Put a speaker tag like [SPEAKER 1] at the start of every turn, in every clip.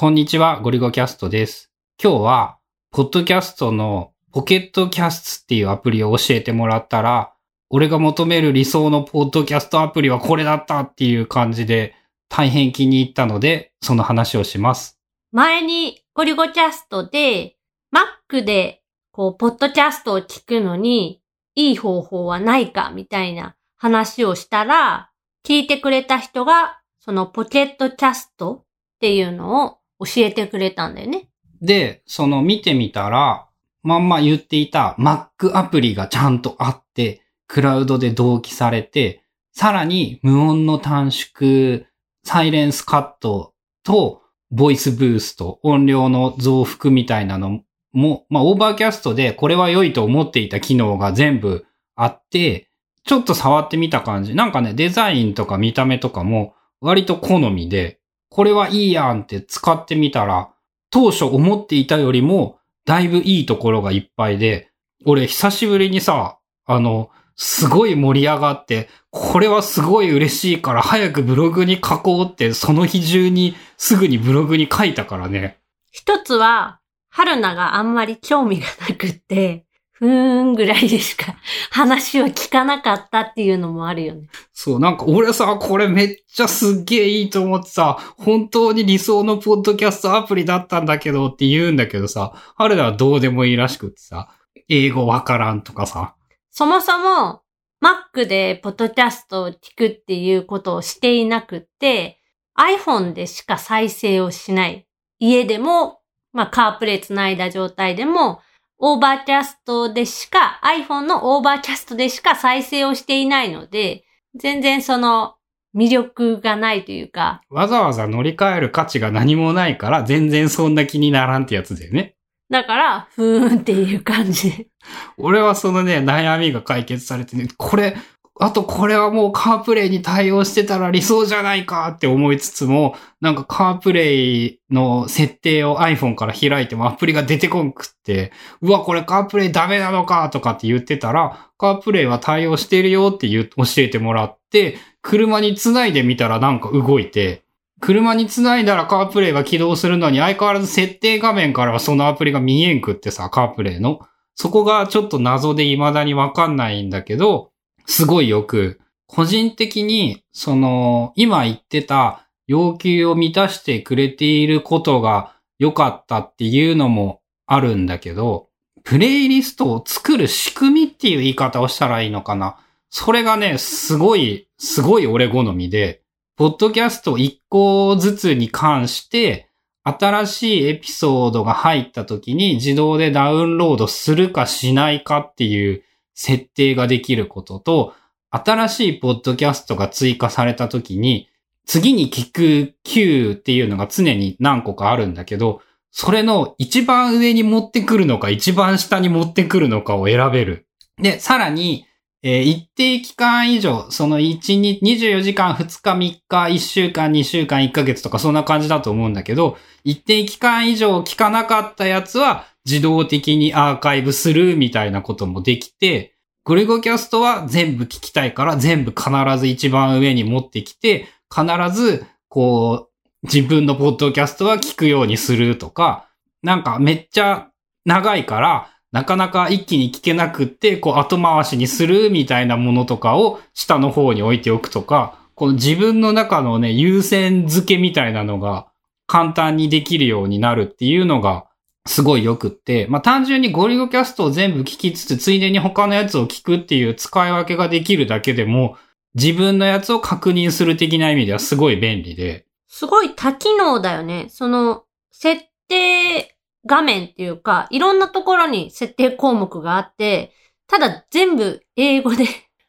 [SPEAKER 1] こんにちは、ゴリゴキャストです。今日は、ポッドキャストのポケットキャストっていうアプリを教えてもらったら、俺が求める理想のポッドキャストアプリはこれだったっていう感じで、大変気に入ったので、その話をします。
[SPEAKER 2] 前にゴリゴキャストで、Mac で、こう、ポッドキャストを聞くのに、いい方法はないか、みたいな話をしたら、聞いてくれた人が、その Pocket Cast っていうのを教えてくれたんだよね。
[SPEAKER 1] で、その見てみたら、まんま言っていた Mac アプリがちゃんとあって、クラウドで同期されて、さらに無音の短縮、 silence cut と、 Voice Boost、音量の増幅みたいなのも、まあ、 Overcast でこれは良いと思っていた機能が全部あって、ちょっと触ってみた感じ。なんかね、デザインとか見た目とかも割と好みで、これはいいやんって使ってみたら、当初思っていたよりも、だいぶいいところがいっぱいで、俺久しぶりにさ、あの、すごい盛り上がって、これはすごい嬉しいから早くブログに書こうって、その日中にすぐにブログに書いたからね。
[SPEAKER 2] 一つは、春菜があんまり興味がなくって、ふーんぐらいでしか話を聞かなかったっていうのもあるよね。
[SPEAKER 1] そう、なんか俺さ、これめっちゃすっげえいいと思ってさ、本当に理想のポッドキャストアプリだったんだけどって言うんだけどさ、春菜はどうでもいいらしくってさ、英語わからんとかさ、
[SPEAKER 2] そもそも、Mac でポッドキャストを聞くっていうことをしていなくって、iPhone でしか再生をしない。家でも、まあ、 CarPlay 繋いだ状態でも、 Overcast でしか、iPhone の Overcast でしか再生をしていないので、全然その魅力がないというか、
[SPEAKER 1] わざわざ乗り換える価値が何もないから、全然そんな気にならんってやつだよね。
[SPEAKER 2] だから、ふーんっていう感じ。
[SPEAKER 1] 俺はそのね、悩みが解決されてね、これ、あとこれはもうカープレイに対応してたら理想じゃないかって思いつつも、なんかカープレイの設定を iPhone から開いてもアプリが出てこんくって、うわ、これカープレイダメなのかとかって言ってたら、カープレイは対応してるよって言う教えてもらって、車につないでみたらなんか動いて、車につないだらカープレイが起動するのに相変わらず設定画面からはそのアプリが見えんくってさ、カープレイの。そこがちょっと謎で未だにわかんないんだけど、すごいよく、個人的に、その、今言ってた要求を満たしてくれていることが良かったっていうのもあるんだけど、プレイリストを作る仕組みっていう言い方をしたらいいのかな。それがね、すごい、すごい俺好みで、ポッドキャスト1個ずつに関して、新しいエピソードが入った時に自動でダウンロードするかしないかっていう設定ができることと、新しいポッドキャストが追加された時に、次に聞く Q っていうのが常に何個かあるんだけど、それの一番上に持ってくるのか一番下に持ってくるのかを選べる。で、さらに、えー一定期間以上、その1日、24時間、2日、3日、1週間、2週間、1ヶ月とかそんな感じだと思うんだけど、一定期間以上聞かなかったやつは自動的にアーカイブするみたいなこともできて、ゴリゴキャストは全部聞きたいから全部必ず一番上に持ってきて、必ずこう自分のポッドキャストは聞くようにするとか、なんかめっちゃ長いから、なかなか一気に聞けなくって、こう後回しにするみたいなものとかを下の方に置いておくとか、この自分の中のね、優先付けみたいなのが簡単にできるようになるっていうのがすごい良くって、まあ単純にゴリゴキャストを全部聞きつつ、ついでに他のやつを聞くっていう使い分けができるだけでも、自分のやつを確認する的な意味ではすごい便利で、
[SPEAKER 2] すごい多機能だよね。その、設定画面っていうか、いろんなところに設定項目があって、ただ全部英語で、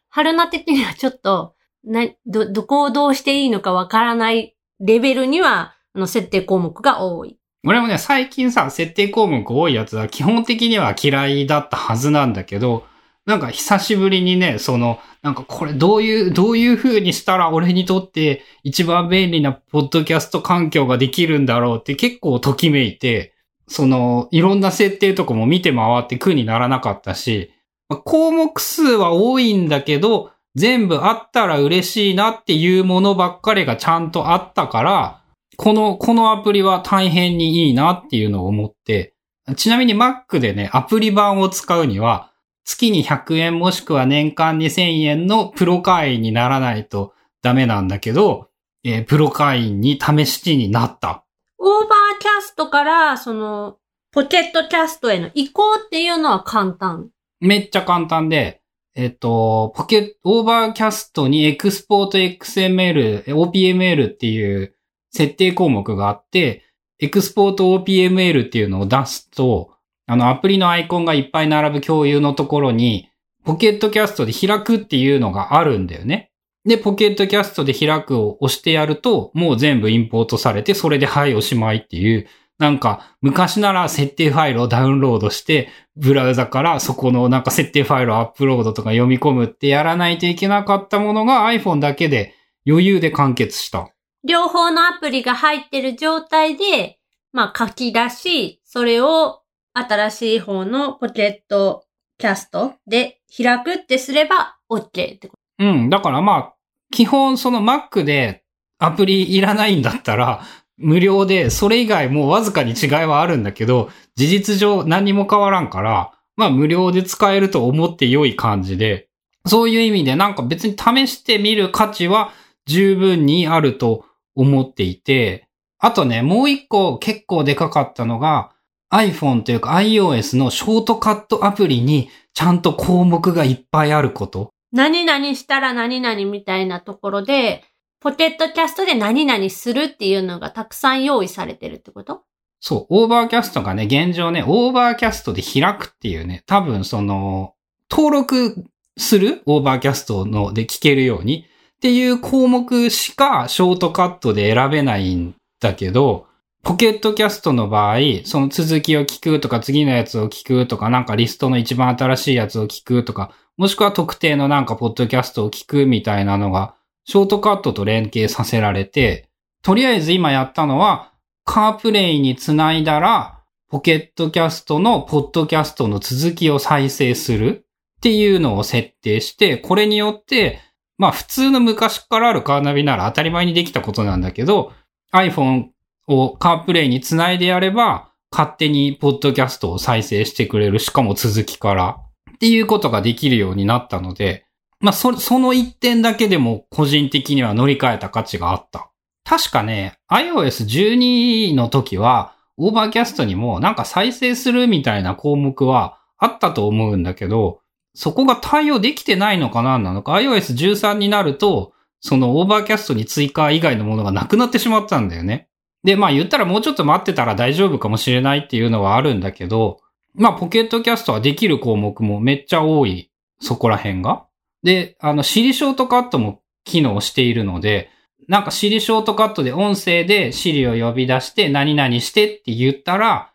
[SPEAKER 2] 春菜的にはちょっと、な、ど、どこをどうしていいのかわからないレベルには、あの、設定項目が多い。
[SPEAKER 1] 俺もね、最近さ、設定項目多いやつは基本的には嫌いだったはずなんだけど、なんか久しぶりにね、その、なんかこれどういう、どういう風にしたら俺にとって一番便利なポッドキャスト環境ができるんだろうって結構ときめいて、その、いろんな設定とかも見て回って苦にならなかったし、ま項目数は多いんだけど、全部あったら嬉しいなっていうものばっかりがちゃんとあったから、この、このアプリは大変にいいなっていうのを思って、ちなみに Mac でね、アプリ版を使うには、月に100円もしくは年間2000円のプロ会員にならないとダメなんだけど、えープロ会員に試しになった。
[SPEAKER 2] Overcast から、その、Pocket Cast への移行っていうのは簡単。
[SPEAKER 1] めっちゃ簡単で、えっと、ポケ、Overcast にエクスポート XML、OPML っていう設定項目があって、 export OPML っていうのを出すと、あのアプリのアイコンがいっぱい並ぶ共有のところに、 Pocket Cast で開くっていうのがあるんだよね。で、 Pocket Cast で開くを押してやると、もう全部インポートされて、それではいおしまいっていう、なんか、昔なら設定ファイルをダウンロードして、ブラウザからそこのなんか設定ファイルをアップロードとか読み込むってやらないといけなかったものが iPhone だけで余裕で完結した。
[SPEAKER 2] 両方のアプリが入ってる状態で、まあ書き出し、それを新しい方のポケットキャストで開くってすれば OK ってこと
[SPEAKER 1] うん。だからまあ、基本その Mac でアプリいらないんだったら、無料で、それ以外もうわずかに違いはあるんだけど、事実上何も変わらんから、まあ無料で使えると思って良い感じで、そういう意味でなんか別に試してみる価値は十分にあると思っていて、あとね、もう一個結構でかかったのが、iPhone というか iOS のショートカットアプリにちゃんと項目がいっぱいあること。
[SPEAKER 2] と。何々したら何々みたいなところで、 Pocket Cast で何々するっていうのがたくさん用意されてるってこと？
[SPEAKER 1] そう、 Overcast がね、現状ね、 Overcast で開くっていうね、多分その、登録する？ Overcast ので聞けるようにっていう項目しかショートカットで選べないんだけど、 Pocket Cast の場合、その続きを聞くとか次のやつを聞くとかなんかリストの一番新しいやつを聞くとか、もしくは特定のなんかポッドキャストを聞くみたいなのが、ショートカットと連携させられて、とりあえず今やったのは、カープレイにつないだら、ポケットキャストのポッドキャストの続きを再生するっていうのを設定して、これによって、まあ普通の昔からあるカーナビなら当たり前にできたことなんだけど、iPhone をカープレイにつないでやれば、勝手にポッドキャストを再生してくれる。しかも続きから。っていうことができるようになったので、まあそ、その一点だけでも個人的には乗り換えた価値があった。確かね、iOS12 の時は、 Overcastにもなんか再生するみたいな項目はあったと思うんだけど、そこが対応できてないのかな？なのか、iOS13 になると、その Overcastに追加以外のものがなくなってしまったんだよね。で、まあ言ったらもうちょっと待ってたら大丈夫かもしれないっていうのはあるんだけど、まあポケットキャストはできる項目もめっちゃ多い、そこら辺が。で、あの、シリショートカットも機能しているので、なんかシリショートカットで音声でシリを呼び出して何々してって言ったら、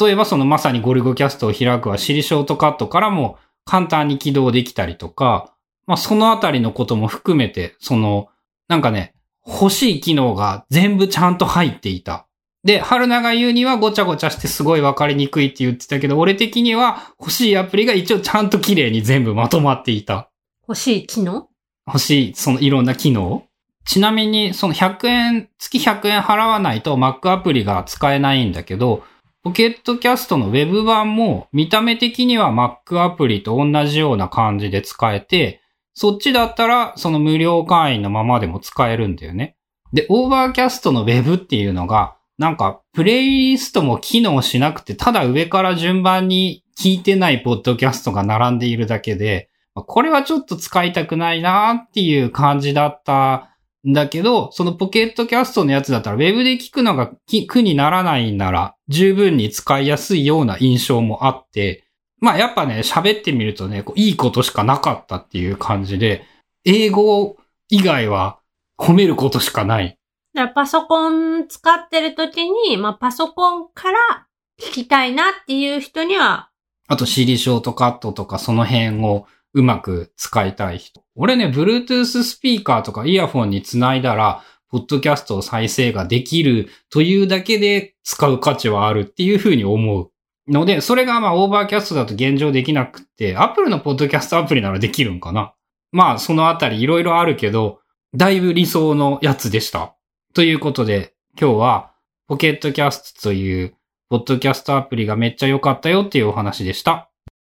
[SPEAKER 1] 例えばそのまさにゴルゴキャストを開くはシリショートカットからも簡単に起動できたりとか、まあそのあたりのことも含めて、その、なんかね、欲しい機能が全部ちゃんと入っていた。で、春菜が言うにはごちゃごちゃしてすごいわかりにくいって言ってたけど、俺的には欲しいアプリが一応ちゃんと綺麗に全部まとまっていた。
[SPEAKER 2] 欲しい機能？
[SPEAKER 1] 欲しい、そのいろんな機能ちなみに、その100円、月100円払わないと Mac アプリが使えないんだけど、ポケットキャストの Web 版も見た目的には Mac アプリと同じような感じで使えて、そっちだったらその無料会員のままでも使えるんだよね。で、 Overcastの Web っていうのが、なんか、プレイリストも機能しなくて、ただ上から順番に聞いてないポッドキャストが並んでいるだけで、これはちょっと使いたくないなっていう感じだっただけど、その Pocket Castsのやつだったら、ウェブで聞くのが苦にならないなら、十分に使いやすいような印象もあって、まあやっぱね、喋ってみるとね、こういいことしかなかったっていう感じで、英語以外は褒めることしかない。
[SPEAKER 2] だからパソコン使ってる時に、まあパソコンから聞きたいなっていう人には、
[SPEAKER 1] あと、シリショートカットとかその辺をうまく使いたい人。俺ね、Bluetooth スピーカーとかイヤホンにつないだら、ポッドキャストを再生ができるというだけで使う価値はあるっていうふうに思う。ので、それがまあ Overcastだと現状できなくって、Apple のポッドキャストアプリならできるんかな。まあ、そのあたりいろいろあるけど、だいぶ理想のやつでした。ということで、今日はポケットキャストというポッドキャストアプリがめっちゃ良かったよっていうお話でした。